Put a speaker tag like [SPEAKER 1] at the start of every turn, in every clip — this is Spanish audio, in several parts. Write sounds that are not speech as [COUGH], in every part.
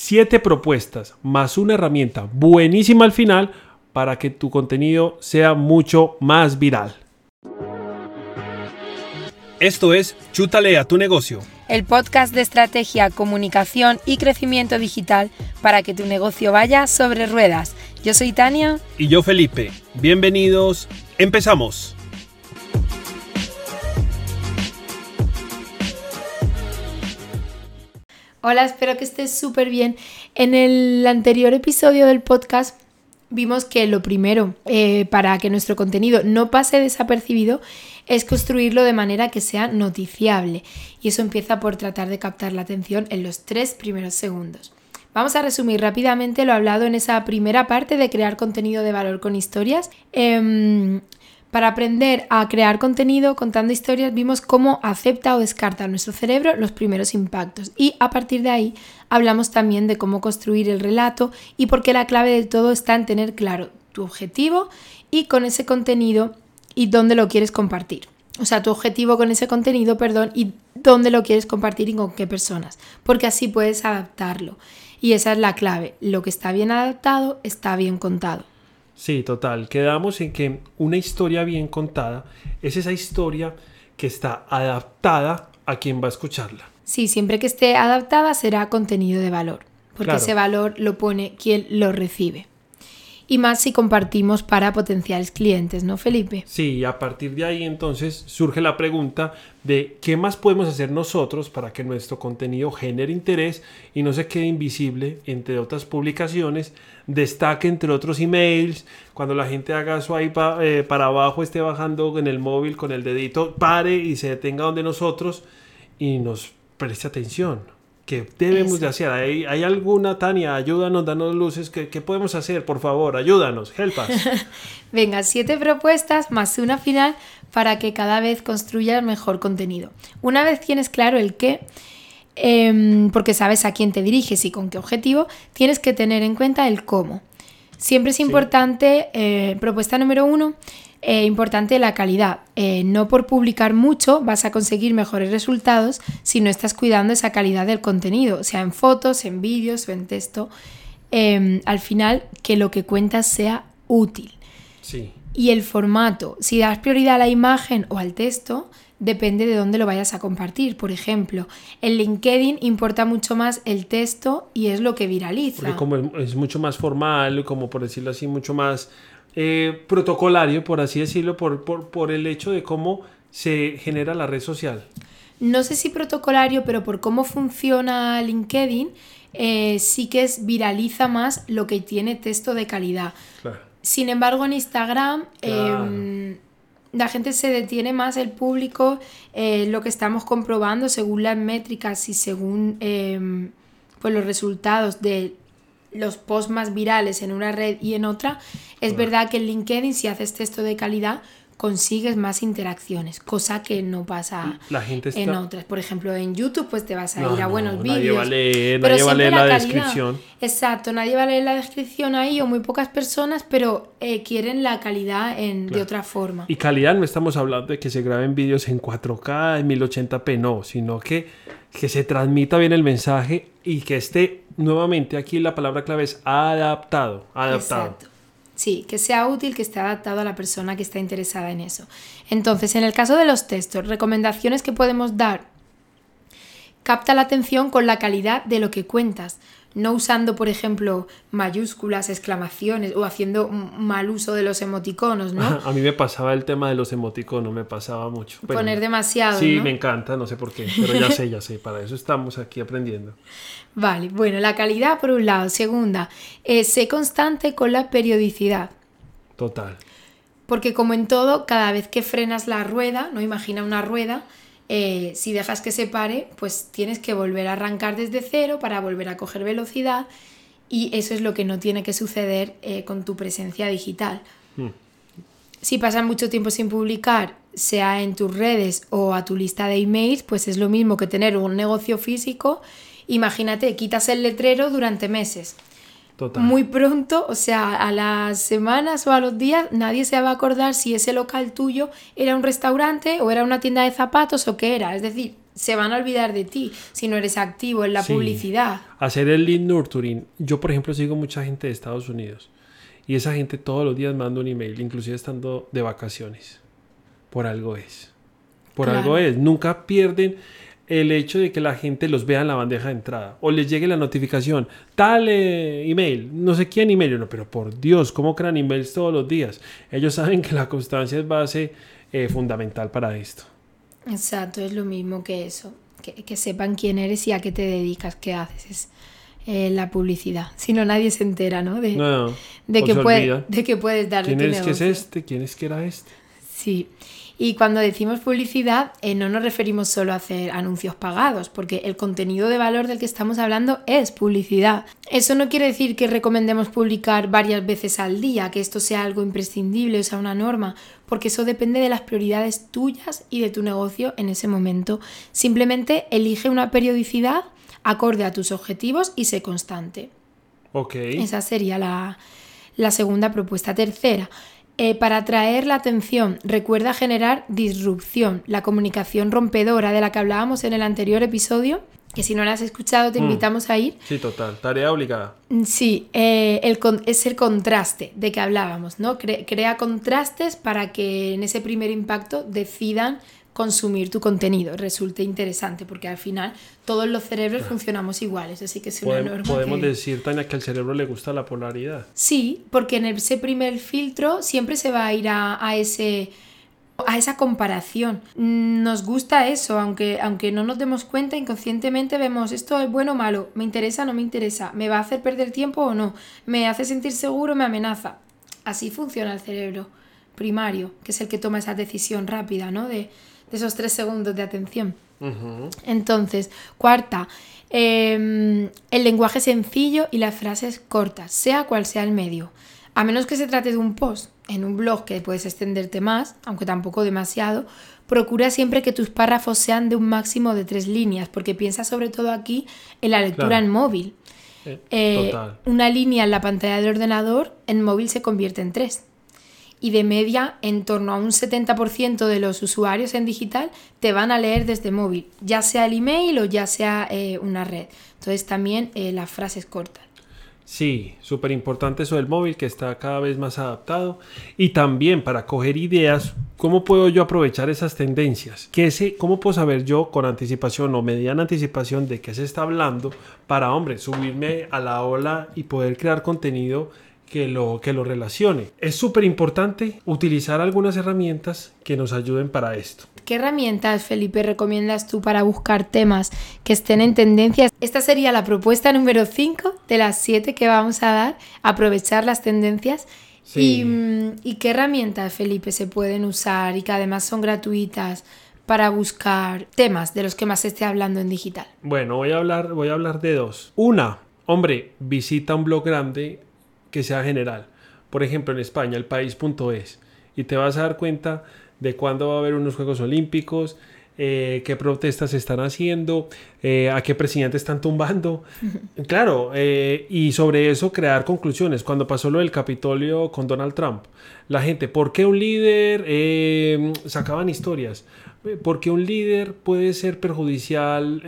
[SPEAKER 1] siete propuestas más una herramienta buenísima al final para que tu contenido sea mucho más viral. Esto es Chútale a tu negocio.
[SPEAKER 2] El podcast de estrategia, comunicación y crecimiento digital para que tu negocio vaya sobre ruedas. Yo soy Tania.
[SPEAKER 1] Y yo Felipe. Bienvenidos. Empezamos.
[SPEAKER 2] Hola, espero que estés súper bien. En el anterior episodio del podcast vimos que lo primero eh, para que nuestro contenido no pase desapercibido es construirlo de manera que sea noticiable. Y eso empieza por tratar de captar la atención en los tres primeros segundos. Vamos a resumir rápidamente lo hablado en esa primera parte de crear contenido de valor con historias. Em, para aprender a crear contenido contando historias vimos cómo acepta o descarta nuestro cerebro los primeros impactos y a partir de ahí hablamos también de cómo construir el relato y por qué la clave de todo está en tener claro tu objetivo y con ese contenido y dónde lo quieres compartir. O sea, tu objetivo con ese contenido, perdón, y dónde lo quieres compartir y con qué personas, porque así puedes adaptarlo. Y esa es la clave. Lo que está bien adaptado está bien contado.
[SPEAKER 1] Sí, total. Quedamos en que una historia bien contada es esa historia que está adaptada a quien va a escucharla.
[SPEAKER 2] Sí, siempre que esté adaptada será contenido de valor, porque ese valor lo pone quien lo recibe y más si compartimos para potenciales clientes, ¿no, Felipe?
[SPEAKER 1] Sí, a partir de ahí entonces surge la pregunta de qué más podemos hacer nosotros para que nuestro contenido genere interés y no se quede invisible entre otras publicaciones, destaque entre otros emails, cuando la gente haga su ahí eh, para abajo, esté bajando en el móvil con el dedito, pare y se detenga donde nosotros y nos preste atención. ¿Qué debemos de hacer? ¿Hay, alguna, Tania? Ayúdanos, danos luces. ¿Qué, podemos hacer? Por favor, ayúdanos, help us. [LAUGHS]
[SPEAKER 2] Venga, siete propuestas más una final para que cada vez construyas mejor contenido. Una vez tienes claro el qué, em, porque sabes a quién te diriges y con qué objetivo, tienes que tener en cuenta el cómo. Siempre es importante, eh, propuesta número uno, eh, importante la calidad. Eh, no por publicar mucho vas a conseguir mejores resultados si no estás cuidando esa calidad del contenido, sea en fotos, en vídeos o en texto. Em, al final, que lo que cuentas sea útil.
[SPEAKER 1] Sí.
[SPEAKER 2] Y el formato, si das prioridad a la imagen o al texto, depende de dónde lo vayas a compartir. Por ejemplo, en LinkedIn importa mucho más el texto y es lo que viraliza.
[SPEAKER 1] Porque como es mucho más formal, como por decirlo así, mucho más eh, protocolario, por así decirlo, por, por, el hecho de cómo se genera la red social.
[SPEAKER 2] No sé si protocolario, pero por cómo funciona LinkedIn, eh, sí que es viraliza más lo que tiene texto de calidad. Sin embargo, en Instagram em, la gente se detiene más, el público, eh, lo que estamos comprobando según las métricas y según em, pues los resultados de los posts más virales en una red y en otra, es verdad que en LinkedIn si haces texto de calidad consigues más interacciones, cosa que no pasa en otras. Por ejemplo, en YouTube pues te vas a ir a buenos vídeos.
[SPEAKER 1] Nadie va a leer, la, descripción.
[SPEAKER 2] Exacto, nadie va a leer la descripción ahí o muy pocas personas, pero eh, quieren la calidad en, de otra forma.
[SPEAKER 1] Y calidad no estamos hablando de que se graben vídeos en 4K, en 1080p, no, sino que, que se transmita bien el mensaje y que esté nuevamente aquí la palabra clave es adaptado, adaptado. Exacto.
[SPEAKER 2] Sí, que sea útil, que esté adaptado a la persona que está interesada en eso. Entonces, en el caso de los textos, recomendaciones que podemos dar. Capta la atención con la calidad de lo que cuentas no usando, por ejemplo, mayúsculas, exclamaciones o haciendo mal uso de los emoticonos, ¿no? [LAUGHS]
[SPEAKER 1] A mí me pasaba el tema de los emoticonos, me pasaba mucho.
[SPEAKER 2] Poner demasiado.
[SPEAKER 1] Sí, me encanta, no sé por qué, pero ya sé, ya sé, para eso estamos aquí aprendiendo. [LAUGHS]
[SPEAKER 2] Vale, bueno, la calidad por un lado. Segunda, eh, sé constante con la periodicidad.
[SPEAKER 1] Total.
[SPEAKER 2] Porque como en todo, cada vez que frenas la rueda, no imagina una rueda, eh, si dejas que se pare, pues tienes que volver a arrancar desde cero para volver a coger velocidad y eso es lo que no tiene que suceder eh, con tu presencia digital. Hmm. Si pasas mucho tiempo sin publicar, sea en tus redes o a tu lista de emails, pues es lo mismo que tener un negocio físico. Imagínate, quitas el letrero durante meses muy pronto, o sea, a las semanas o a los días, nadie se va a acordar si ese local tuyo era un restaurante o era una tienda de zapatos o qué era. Es decir, se van a olvidar de ti si no eres activo en la
[SPEAKER 1] Sí.
[SPEAKER 2] publicidad.
[SPEAKER 1] Hacer el lead nurturing. Yo, por ejemplo, sigo mucha gente de Estados Unidos. Y esa gente todos los días manda un email, inclusive estando de vacaciones. Por algo es. Por
[SPEAKER 2] Claro.
[SPEAKER 1] algo es. Nunca pierden el hecho de que la gente los vea en la bandeja de entrada. O les llegue la notificación. Tal eh, email. No sé quién email. No, pero por Dios, ¿cómo crean emails todos los días? Ellos [LAUGHS] saben que la constancia es base eh, fundamental para esto.
[SPEAKER 2] Exacto, es lo mismo que eso. Que, que sepan quién eres y a qué te dedicas, qué haces. Es eh, la publicidad. Si no, nadie se entera, ¿no? De,
[SPEAKER 1] No,
[SPEAKER 2] de, que puede- de que puedes darle
[SPEAKER 1] ¿Quién es que es este? ¿Quién es que era este?
[SPEAKER 2] Sí. Y cuando decimos publicidad, eh, no nos referimos solo a hacer anuncios pagados, porque el contenido de valor del que estamos hablando es publicidad. Eso no quiere decir que recomendemos publicar varias veces al día, que esto sea algo imprescindible, o sea, una norma, porque eso depende de las prioridades tuyas y de tu negocio en ese momento. Simplemente elige una periodicidad acorde a tus objetivos y sé constante.
[SPEAKER 1] Ok.
[SPEAKER 2] Esa sería la, la segunda propuesta. Tercera, eh, para atraer la atención, recuerda generar disrupción, la comunicación rompedora de la que hablábamos en el anterior episodio, que si no la has escuchado te
[SPEAKER 1] Mm.
[SPEAKER 2] invitamos a ir.
[SPEAKER 1] Sí, total. Tarea obligada.
[SPEAKER 2] Mm, Sí, eh, el con- es el contraste de que hablábamos, ¿no? Cre- crea contrastes para que en ese primer impacto decidan consumir tu contenido, resulte interesante, porque al final todos los cerebros funcionamos iguales, así que es una norma
[SPEAKER 1] podemos
[SPEAKER 2] que-
[SPEAKER 1] decir, Tania, que al cerebro le gusta la polaridad.
[SPEAKER 2] Sí, porque en ese primer filtro siempre se va a ir a, a ese a esa comparación. Nos gusta eso, aunque, aunque no nos demos cuenta, inconscientemente vemos esto es bueno o malo, me interesa o no me interesa, me va a hacer perder tiempo o no, me hace sentir seguro o me amenaza. Así funciona el cerebro primario, que es el que toma esa decisión rápida, ¿no? De, de esos tres segundos de atención. Entonces, cuarta, eh, el lenguaje sencillo y las frases cortas, sea cual sea el medio. A menos que se trate de un post en un blog que puedes extenderte más, aunque tampoco demasiado, procura siempre que tus párrafos sean de un máximo de tres líneas, porque piensa sobre todo aquí en la lectura
[SPEAKER 1] Claro.
[SPEAKER 2] en móvil.
[SPEAKER 1] Eh,
[SPEAKER 2] Eh, una línea en la pantalla del ordenador, en móvil se convierte en tres. Y de media, en torno a un 70% de los usuarios en digital te van a leer desde móvil, ya sea el email o ya sea eh, una red. Entonces también eh, las frases cortas.
[SPEAKER 1] Sí, súper importante eso del móvil que está cada vez más adaptado. Y también para coger ideas, ¿cómo puedo yo aprovechar esas tendencias? ¿Qué se, ¿Cómo puedo saber yo con anticipación o mediana anticipación de qué se está hablando para, hombre, subirme a la ola y poder crear contenido que lo, que lo relacione? Es súper importante utilizar algunas herramientas que nos ayuden para esto.
[SPEAKER 2] ¿Qué herramientas, Felipe, recomiendas tú para buscar temas que estén en tendencias? Esta sería la propuesta número 5 de las 7 que vamos a dar, aprovechar las tendencias.
[SPEAKER 1] Sí.
[SPEAKER 2] Y, mm, ¿Y qué herramientas, Felipe, se pueden usar y que además son gratuitas para buscar temas de los que más se esté hablando en digital?
[SPEAKER 1] Bueno, voy a hablar, voy a hablar de dos. Una, hombre, visita un blog grande que sea general. Por ejemplo, en España, el país.es. Y te vas a dar cuenta de cuándo va a haber unos Juegos Olímpicos, eh, qué protestas se están haciendo, eh, a qué presidente están tumbando. [LAUGHS] Claro, eh, y sobre eso crear conclusiones. Cuando pasó lo del Capitolio con Donald Trump, la gente, ¿por qué un líder? Eh, sacaban historias. Eh, Porque un líder puede ser perjudicial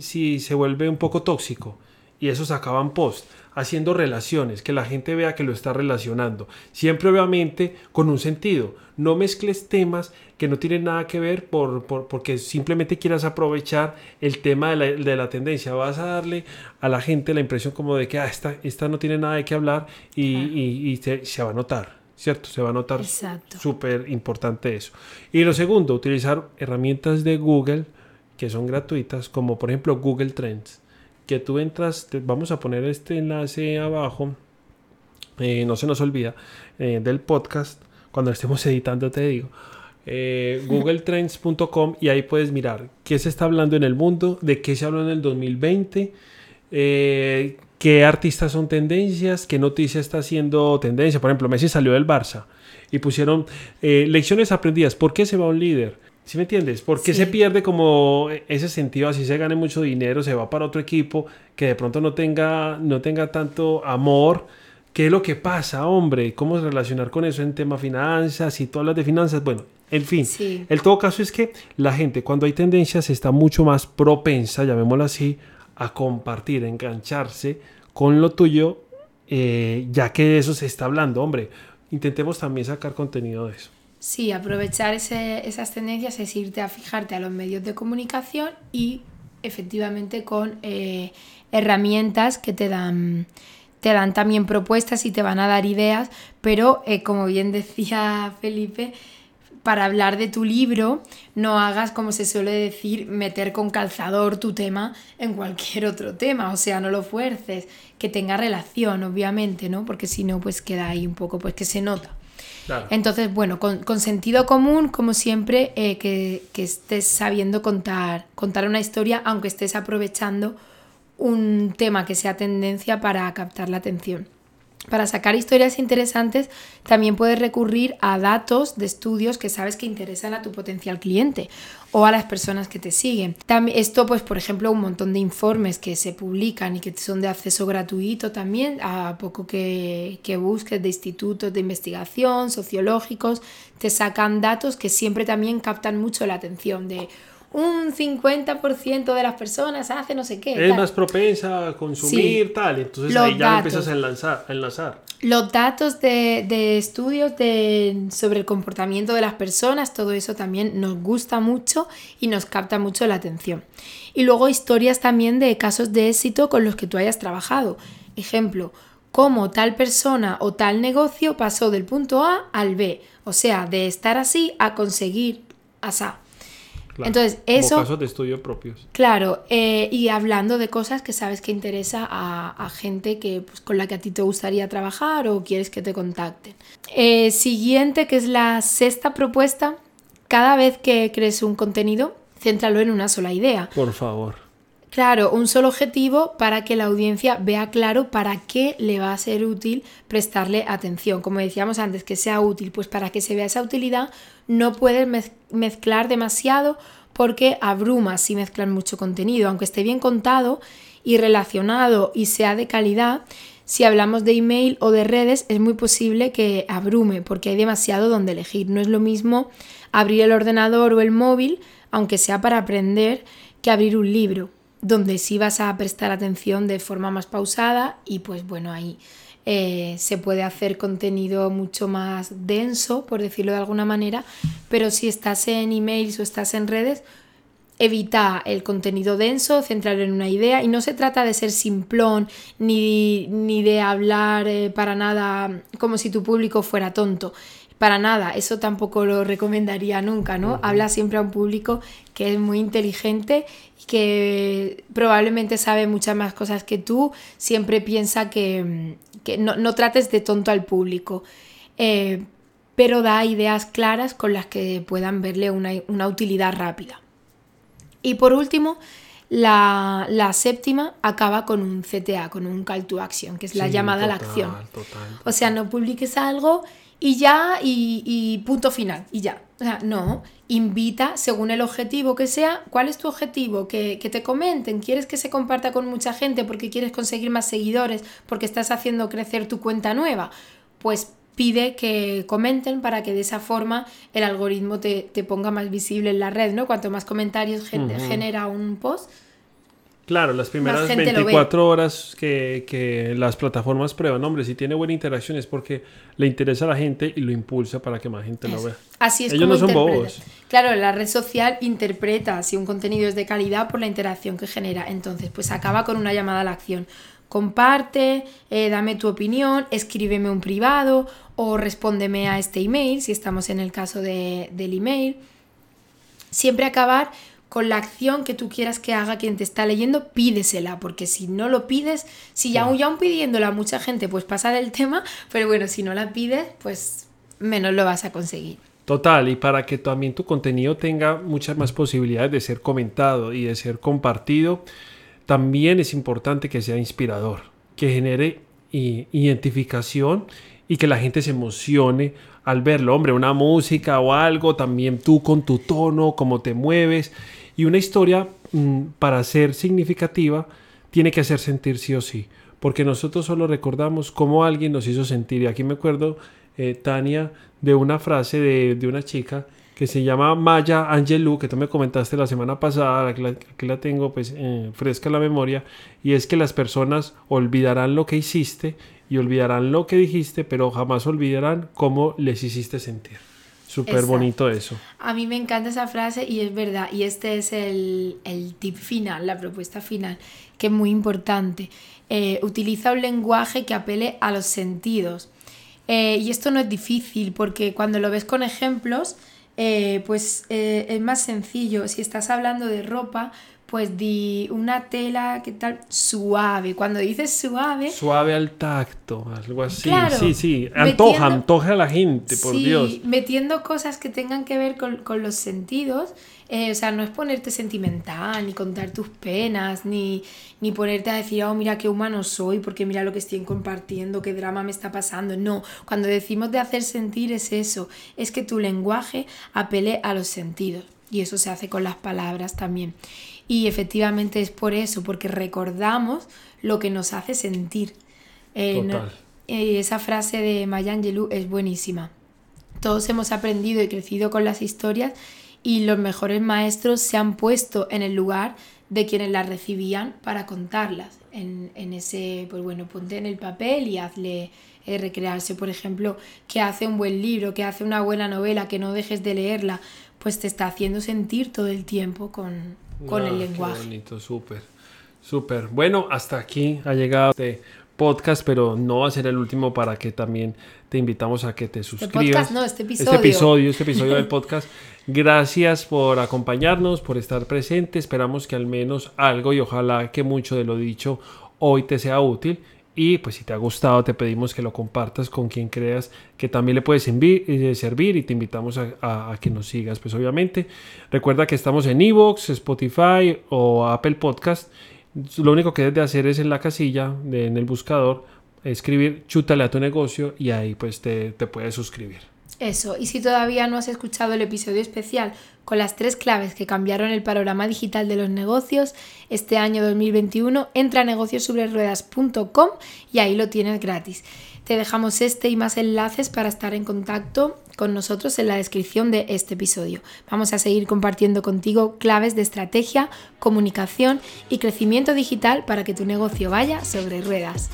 [SPEAKER 1] si se vuelve un poco tóxico. Y eso sacaban post, haciendo relaciones, que la gente vea que lo está relacionando. Siempre obviamente con un sentido. No mezcles temas que no tienen nada que ver por, por- porque simplemente quieras aprovechar el tema de la, de la tendencia. Vas a darle a la gente la impresión como de que ah, esta, esta no tiene nada de qué hablar y, y- y se, se va a notar. ¿Cierto? Se va a notar súper importante eso. Y lo segundo, utilizar herramientas de Google que son gratuitas, como por ejemplo Google Trends, que tú entras, vamos a poner este enlace abajo, eh, no se nos olvida, eh, del podcast, cuando estemos [LAUGHS] editando te digo, eh, googletrends.com y ahí puedes mirar qué se está hablando en el mundo, de qué se habló en el 2020, eh, qué artistas son tendencias, qué noticia está haciendo tendencia. Por ejemplo, Messi salió del Barça y pusieron lecciones aprendidas. ¿Por qué se va un líder? ¿Sí me entiendes? ¿Por qué
[SPEAKER 2] Sí.
[SPEAKER 1] se pierde como ese sentido? Así se gane mucho dinero, se va para otro equipo que de pronto no tenga, no tenga tanto amor. ¿Qué es lo que pasa, hombre? ¿Cómo relacionar con eso en tema finanzas? Y todas las de finanzas. Bueno, En fin,
[SPEAKER 2] Sí.
[SPEAKER 1] el todo caso es que la gente cuando hay tendencias está mucho más propensa, llamémoslo así, a compartir, a engancharse con lo tuyo, eh, ya que de eso se está hablando. Hombre, intentemos también sacar contenido de eso.
[SPEAKER 2] Sí, aprovechar ese- esas tendencias es irte a fijarte a los medios de comunicación y efectivamente con eh, herramientas que te dan, te dan también propuestas y te van a dar ideas, pero eh, como bien decía Felipe, para hablar de tu libro, no hagas, como se suele decir, meter con calzador tu tema en cualquier otro tema, o sea, no lo fuerces, que tenga relación, obviamente, ¿no? Porque si no, pues queda ahí un poco, pues que se nota. Entonces, bueno, con, con sentido común, como siempre, eh, que, que estés sabiendo contar, contar una historia, aunque estés aprovechando un tema que sea tendencia para captar la atención. Para sacar historias interesantes, también puedes recurrir a datos de estudios que sabes que interesan a tu potencial cliente o a las personas que te siguen. También, esto, pues, por ejemplo, un montón de informes que se publican y que son de acceso gratuito también, a poco que, que busques de institutos de investigación, sociológicos, te sacan datos que siempre también captan mucho la atención de un 50% de las personas hace no sé qué.
[SPEAKER 1] Es
[SPEAKER 2] tal.
[SPEAKER 1] más propensa a consumir,
[SPEAKER 2] Sí.
[SPEAKER 1] tal. Entonces
[SPEAKER 2] Los
[SPEAKER 1] ahí ya
[SPEAKER 2] datos.
[SPEAKER 1] empiezas a enlazar. A enlazar.
[SPEAKER 2] Los datos de, de estudios de, sobre el comportamiento de las personas, todo eso también nos gusta mucho y nos capta mucho la atención. Y luego historias también de casos de éxito con los que tú hayas trabajado. Ejemplo, cómo tal persona o tal negocio pasó del punto A al B. O sea, de estar así a conseguir asá.
[SPEAKER 1] Claro.
[SPEAKER 2] Entonces,
[SPEAKER 1] Como
[SPEAKER 2] eso-
[SPEAKER 1] casos de estudio propios.
[SPEAKER 2] Claro, eh, y hablando de cosas que sabes que interesa a, a gente que, pues, con la que a ti te gustaría trabajar o quieres que te contacten. Eh, siguiente, que es la sexta propuesta, cada vez que crees un contenido, céntralo en una sola idea.
[SPEAKER 1] Por favor.
[SPEAKER 2] Claro, un solo objetivo para que la audiencia vea claro para qué le va a ser útil prestarle atención. Como decíamos antes, que sea útil, pues para que se vea esa utilidad no puedes mez- mezclar demasiado porque abruma si mezclan mucho contenido, aunque esté bien contado y relacionado y sea de calidad. Si hablamos de email o de redes, es muy posible que abrume porque hay demasiado donde elegir. No es lo mismo abrir el ordenador o el móvil, aunque sea para aprender, que abrir un libro, donde sí vas a prestar atención de forma más pausada y pues bueno, ahí eh, se puede hacer contenido mucho más denso, por decirlo de alguna manera, pero si estás en emails o estás en redes, evita el contenido denso, centrarlo en una idea y no se trata de ser simplón ni, ni de hablar eh, para nada como si tu público fuera tonto. Para nada, eso tampoco lo recomendaría nunca, ¿no? Habla siempre a un público que es muy inteligente y que probablemente sabe muchas más cosas que tú. Siempre piensa que, que no, no trates de tonto al público. Eh, pero da ideas claras con las que puedan verle una, una utilidad rápida. Y por último, la, la séptima acaba con un CTA, con un call to action, que es la
[SPEAKER 1] Sí,
[SPEAKER 2] llamada a la
[SPEAKER 1] total,
[SPEAKER 2] acción.
[SPEAKER 1] total.
[SPEAKER 2] O sea, no publiques algo y ya, y, y punto final, y ya. O sea, no, invita según el objetivo que sea. ¿Cuál es tu objetivo? Que, que te comenten. ¿Quieres que se comparta con mucha gente porque quieres conseguir más seguidores, porque estás haciendo crecer tu cuenta nueva? Pues pide que comenten para que de esa forma el algoritmo te, te ponga más visible en la red, ¿no? Cuanto más comentarios gen- genera un post,
[SPEAKER 1] Claro, las primeras
[SPEAKER 2] gente lo ve.
[SPEAKER 1] 24 horas que, que las plataformas prueban, hombre, si tiene buena interacción es porque le interesa a la gente y lo impulsa para que más gente lo vea.
[SPEAKER 2] Así es
[SPEAKER 1] Ellos
[SPEAKER 2] como
[SPEAKER 1] no son bobos.
[SPEAKER 2] Claro, la red social interpreta si un contenido es de calidad por la interacción que genera. Entonces, pues acaba con una llamada a la acción. Comparte, eh, dame tu opinión, escríbeme un privado o respóndeme a este email, si estamos en el caso de- del email. Siempre acabar con la acción que tú quieras que haga quien te está leyendo, pídesela, porque si no lo pides, si ya, aún ya aún pidiéndola a mucha gente, pues pasa del tema, pero bueno, si no la pides, pues menos lo vas a conseguir.
[SPEAKER 1] Total, y para que también tu contenido tenga muchas más posibilidades de ser comentado y de ser compartido, también es importante que sea inspirador, que genere identificación y que la gente se emocione al verlo. Hombre, una música o algo, también tú con tu tono, cómo te mueves. Y una historia, mm, para ser significativa, tiene que hacer sentir sí o sí. Porque nosotros solo recordamos cómo alguien nos hizo sentir. Y aquí me acuerdo, eh, Tania, de una frase de, de una chica que se llama Maya Angelou, que tú me comentaste la semana pasada, que la, que la tengo pues eh, fresca en la memoria, y es que las personas olvidarán lo que hiciste y olvidarán lo que dijiste, pero jamás olvidarán cómo les hiciste sentir. Súper bonito eso.
[SPEAKER 2] A mí me encanta esa frase y es verdad. Y este es el, el tip final, la propuesta final, que es muy importante. Eh, utiliza un lenguaje que apele a los sentidos. Eh, y esto no es difícil porque cuando lo ves con ejemplos, eh, pues es más sencillo. Si estás hablando de ropa, pues di una tela, ¿qué tal? Suave. Cuando dices suave...
[SPEAKER 1] Suave al tacto, algo así. sí, sí. Antoja, antoja a la gente, por sí, Dios.
[SPEAKER 2] Metiendo cosas que tengan que ver con, con los sentidos. Eh, o sea, no es ponerte sentimental, ni contar tus penas, ni, ni ponerte a decir, oh, mira qué humano soy, porque mira lo que estoy compartiendo, qué drama me está pasando. No, cuando decimos de hacer sentir es eso, es que tu lenguaje apele a los sentidos. Y eso se hace con las palabras también. Y efectivamente es por eso, porque recordamos lo que nos hace sentir. Eh, esa frase de Maya Angelou es buenísima. Todos hemos aprendido y crecido con las historias y los mejores maestros se han puesto en el lugar de quienes las recibían para contarlas. En, en ese, pues bueno, ponte en el papel y hazle eh, recrearse. Por ejemplo, que hace un buen libro, que hace una buena novela, que no dejes de leerla, pues te está haciendo sentir todo el tiempo con, con el lenguaje. Qué
[SPEAKER 1] bonito, súper, súper. Bueno, hasta aquí ha llegado este podcast, pero no va a ser el último para que también te invitamos a que te este suscribas.
[SPEAKER 2] Este no, este episodio.
[SPEAKER 1] Este episodio, este episodio del [LAUGHS] podcast. Gracias por acompañarnos, por estar presente. Esperamos que al menos algo y ojalá que mucho de lo dicho hoy te sea útil. Y pues si te ha gustado, te pedimos que lo compartas con quien creas que también le puede eh, servir y te invitamos a, que nos sigas. Pues obviamente, recuerda que estamos en Evox, Spotify o Apple Podcast. Lo único que debes de hacer es en la casilla, en el buscador, escribir chútale a tu negocio y ahí pues te puedes suscribir.
[SPEAKER 2] Eso, y si todavía no has escuchado el episodio especial con las tres claves que cambiaron el panorama digital de los negocios este año 2021, entra a negociossobreruedas.com y ahí lo tienes gratis. Te dejamos este y más enlaces para estar en contacto con nosotros en la descripción de este episodio. Vamos a seguir compartiendo contigo claves de estrategia, comunicación y crecimiento digital para que tu negocio vaya sobre ruedas.